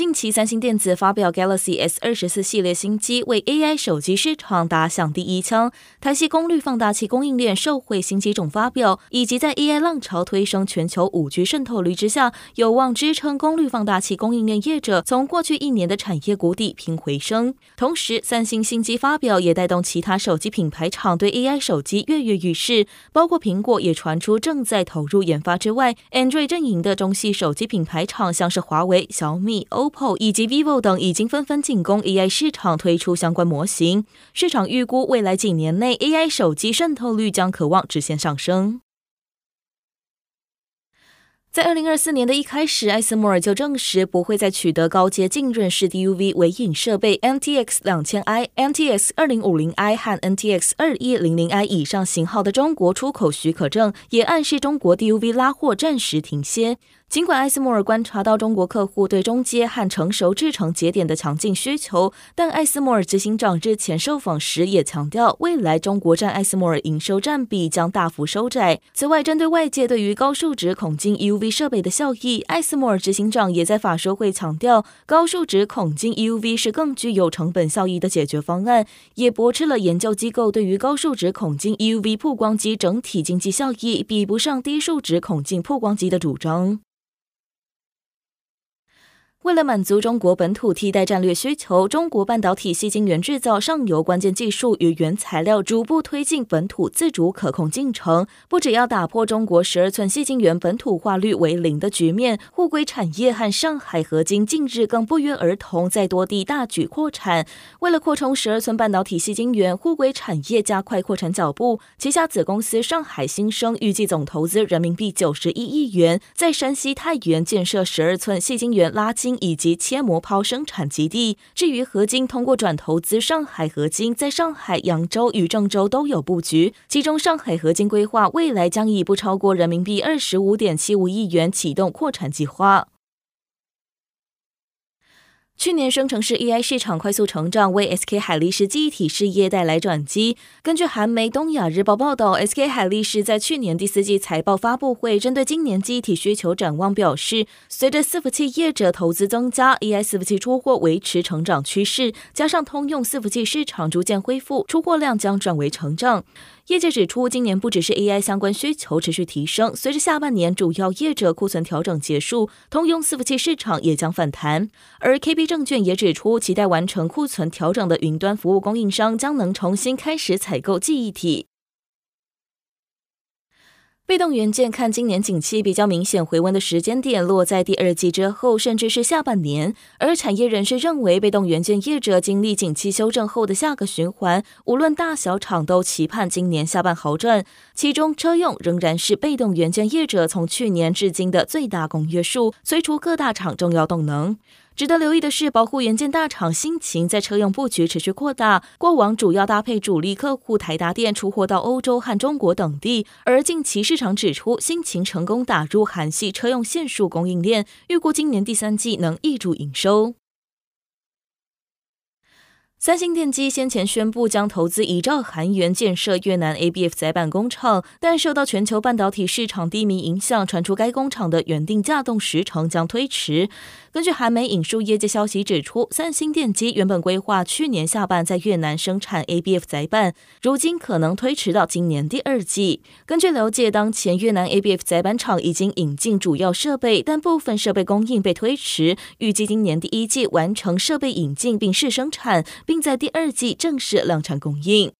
近期，三星电子发表 Galaxy S 二十四系列新机，为 AI 手机市场打响第一枪。台系功率放大器供应链受惠新机种发表，以及在 AI 浪潮推升全球五 G 渗透率之下，有望支撑功率放大器供应链业者从过去一年的产业谷底平回升。同时，三星新机发表也带动其他手机品牌厂对 AI 手机跃跃欲试，包括苹果也传出正在投入研发之外，Android 阵营的中系手机品牌厂像是华为、小米、OPPO 以及 vivo 等已经纷纷进攻 AI 市场，推出相关模型。市场预估未来几年内 AI 手机渗透率将可望直线上升。在二零二四年的一开始，艾斯摩尔就证实不会再取得高阶浸润式 DUV 微影设备 NTX 两千 I、NTX 二零五零 I 和 NTX 二一零零 I 以上型号的中国出口许可证，也暗示中国 DUV 拉货暂时停歇。尽管艾斯摩尔观察到中国客户对中阶和成熟制程节点的强劲需求，但艾斯摩尔执行长日前受访时也强调，未来中国占艾斯摩尔营收占比将大幅收窄。此外，针对外界对于高数值孔径 EUV 设备的效益，艾斯摩尔执行长也在法说会强调，高数值孔径 EUV 是更具有成本效益的解决方案，也驳斥了研究机构对于高数值孔径 EUV 曝光机整体经济效益比不上低数值孔径曝光机的主张。为了满足中国本土替代战略需求，中国半导体系晶圆制造上游关键技术与原材料逐步推进本土自主可控进程。不只要打破中国十二寸矽晶圆本土化率为零的局面，沪硅产业和上海合金近日更不约而同在多地大举扩产。为了扩充十二寸半导体系晶圆，沪硅产业加快扩产脚步，旗下子公司上海新生预计总投资人民币九十一亿元，在山西太原建设十二寸矽晶圆拉晶。以及切磨抛生产基地。至于合金，通过转投资上海合金，在上海、扬州与郑州都有布局。其中，上海合金规划未来将以不超过人民币二十五点七五亿元启动扩产计划。去年生成式 AI 市场快速成长，为 SK 海力士记忆体事业带来转机。根据韩媒《东亚日报》报道，SK 海力士在去年第四季财报发布会，针对今年记忆体需求展望表示，随着伺服器业者投资增加，AI 伺服器出货维持成长趋势，加上通用伺服器市场逐渐恢复，出货量将转为成长。业界指出，今年不只是 AI 相关需求持续提升，随着下半年主要业者库存调整结束，通用伺服器市场也将反弹。而 KB 证券也指出，期待完成库存调整的云端服务供应商将能重新开始采购记忆体。被动元件看今年景气比较明显回温的时间点落在第二季之后，甚至是下半年。而产业人士认为，被动元件业者经历景气修正后的下个循环，无论大小厂都期盼今年下半好转。其中，车用仍然是被动元件业者从去年至今的最大公约数，催出各大厂重要动能。值得留意的是，保护元件大厂新秦在车用布局持续扩大，过往主要搭配主力客户台达电出货到欧洲和中国等地，而近期市场指出，新秦成功打入韩系车用线束供应链，预估今年第三季能挹注营收。三星电机先前宣布将投资一兆韩元建设越南 ABF 载板工厂，但受到全球半导体市场低迷影响，传出该工厂的原定稼动时程将推迟。根据韩媒引述业界消息指出，三星电机原本规划去年下半在越南生产 ABF 载板，如今可能推迟到今年第二季。根据了解，当前越南 ABF 载板厂已经引进主要设备，但部分设备供应被推迟，预计今年第一季完成设备引进并试生产。并在第二季正式量产供应。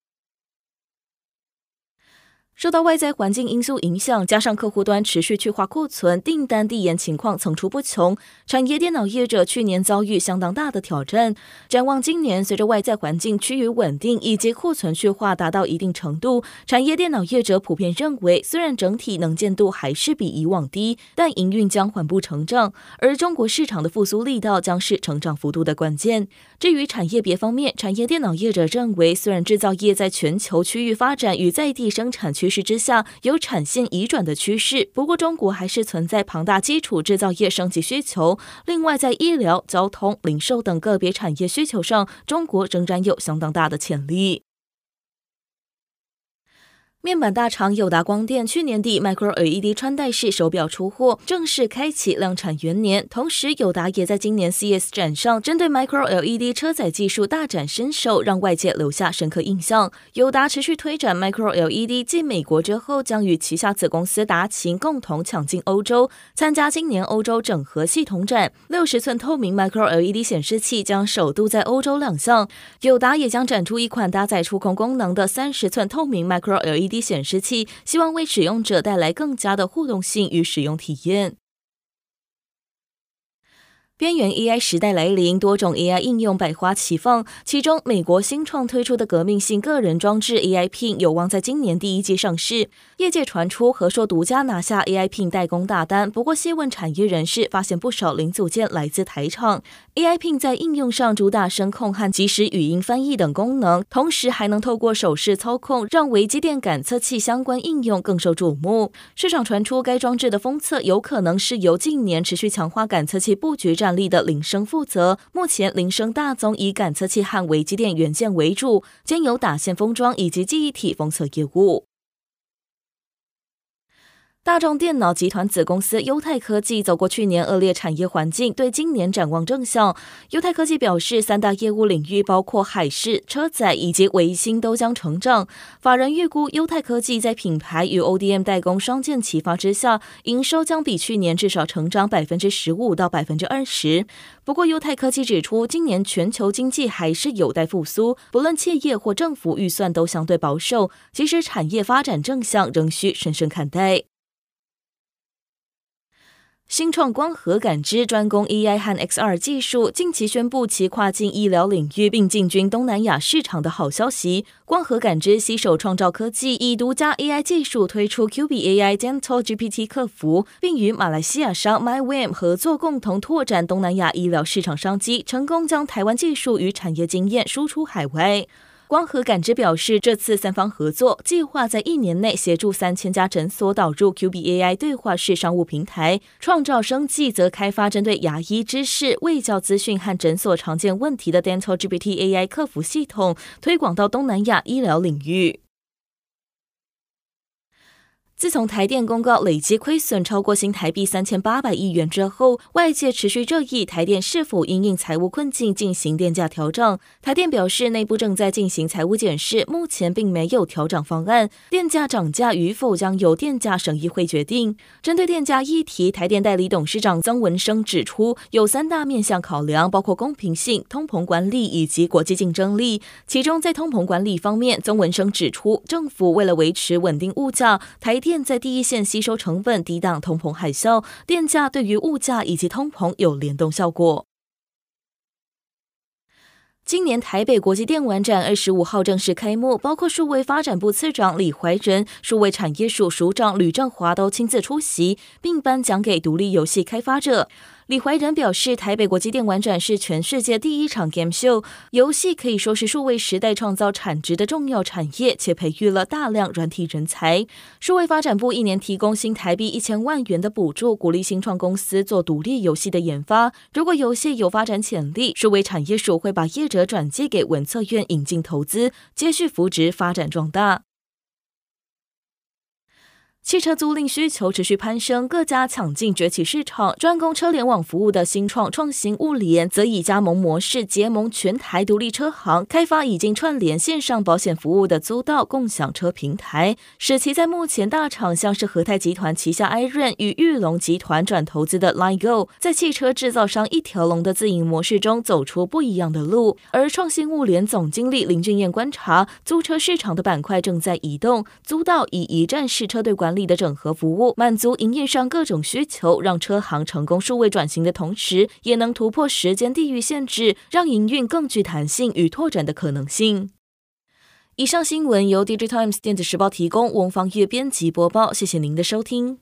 受到外在环境因素影响，加上客户端持续去化库存，订单递延情况层出不穷。产业电脑业者去年遭遇相当大的挑战。展望今年，随着外在环境趋于稳定，以及库存去化达到一定程度，产业电脑业者普遍认为，虽然整体能见度还是比以往低，但营运将缓步成长。而中国市场的复苏力道将是成长幅度的关键。至于产业别方面，产业电脑业者认为，虽然制造业在全球区域发展与在地生产趋势之下，有产线移转的趋势。不过，中国还是存在庞大基础制造业升级需求。另外，在医疗、交通、零售等个别产业需求上，中国仍然有相当大的潜力。面板大厂友达光电去年底 Micro LED 穿戴式手表出货，正式开启量产元年。同时，友达也在今年 C S 展上针对 Micro LED 车载技术大展身手，让外界留下深刻印象。友达持续推展 Micro LED，继美国之后，将与旗下子公司达勤共同抢进欧洲，参加今年欧洲整合系统展。六十寸透明 Micro LED 显示器将首度在欧洲亮相。友达也将展出一款搭载触控功能的三十寸透明 Micro LED。低显示器，希望为使用者带来更加的互动性与使用体验。边缘 AI 时代来临，多种 AI 应用百花齐放。其中，美国新创推出的革命性个人装置 AI Pin 有望在今年第一季上市。业界传出和硕独家拿下 AI Pin 代工大单，不过细问产业人士，发现不少零组件来自台厂。AI Pin 在应用上主打声控和即时语音翻译等功能，同时还能透过手势操控，让微机电感测器相关应用更受瞩目。市场传出该装置的封测有可能是由近年持续强化感测器布局战力的铃声负责，目前铃声大宗以感测器和微机电元件为主，兼有打线封装以及记忆体封测业务。大众电脑集团子公司优泰科技走过去年恶劣产业环境，对今年展望正向。优泰科技表示，三大业务领域包括海事、车载以及微星都将成长。法人预估，优泰科技在品牌与 ODM 代工双剑齐发之下，营收将比去年至少成长百分之十五到百分之二十。不过，优泰科技指出，今年全球经济还是有待复苏，不论企业或政府预算都相对保守，即使产业发展正向，仍需审慎看待。新创光合感知专攻 AI 和 XR 技术，近期宣布其跨境医疗领域并进军东南亚市场的好消息。光合感知携手创造科技，以独家 AI 技术推出 QB AI Dental GPT 客服，并与马来西亚商 MyWam 合作，共同拓展东南亚医疗市场商机，成功将台湾技术与产业经验输出海外。光和感知表示，这次三方合作计划在一年内协助三千家诊所导入 QBAI 对话式商务平台，创造生计，则开发针对牙医知识、卫教资讯和诊所常见问题的 Dental GPT AI 客服系统，推广到东南亚医疗领域。自从台电公告累计亏损超过新台币三千八百亿元之后，外界持续热议台电是否因应财务困境进行电价调整。台电表示，内部正在进行财务检视，目前并没有调整方案。电价涨价与否将由电价审议会决定。针对电价议题，台电代理董事长曾文生指出，有三大面向考量，包括公平性、通膨管理以及国际竞争力。其中，在通膨管理方面，曾文生指出，政府为了维持稳定物价，台电电在第一线吸收成本，抵挡通膨海啸，电价对于物价以及通膨有联动效果。今年台北国际电玩展二十五号正式开幕，包括数位发展部次长李怀仁、数位产业署署长吕正华都亲自出席，并颁奖给独立游戏开发者。李怀仁表示，台北国际电玩展是全世界第一场 Game Show，游戏可以说是数位时代创造产值的重要产业，且培育了大量软体人才。数位发展部一年提供新台币一千万元的补助，鼓励新创公司做独立游戏的研发。如果游戏有发展潜力，数位产业署会把业者转介给文策院引进投资，接续扶植发展壮大。汽车租赁需求持续攀升，各家抢进崛起市场。专攻车联网服务的新创创新物联，则以加盟模式结盟全台独立车行，开发已经串联线上保险服务的租到共享车平台，使其在目前大厂像是和泰集团旗下 i r n 与裕隆集团转投资的 LineGo，在汽车制造商一条龙的自营模式中走出不一样的路。而创新物联总经理林俊彦观察，租车市场的板块正在移动，租到以一站式车队管理。的整合服务，满足营运上各种需求，让车行成功数位转型的同时，也能突破时间地域限制，让营运更具弹性与拓展的可能性。以上新闻由 DJ Times 电子时报提供，翁方月编辑播报，谢谢您的收听。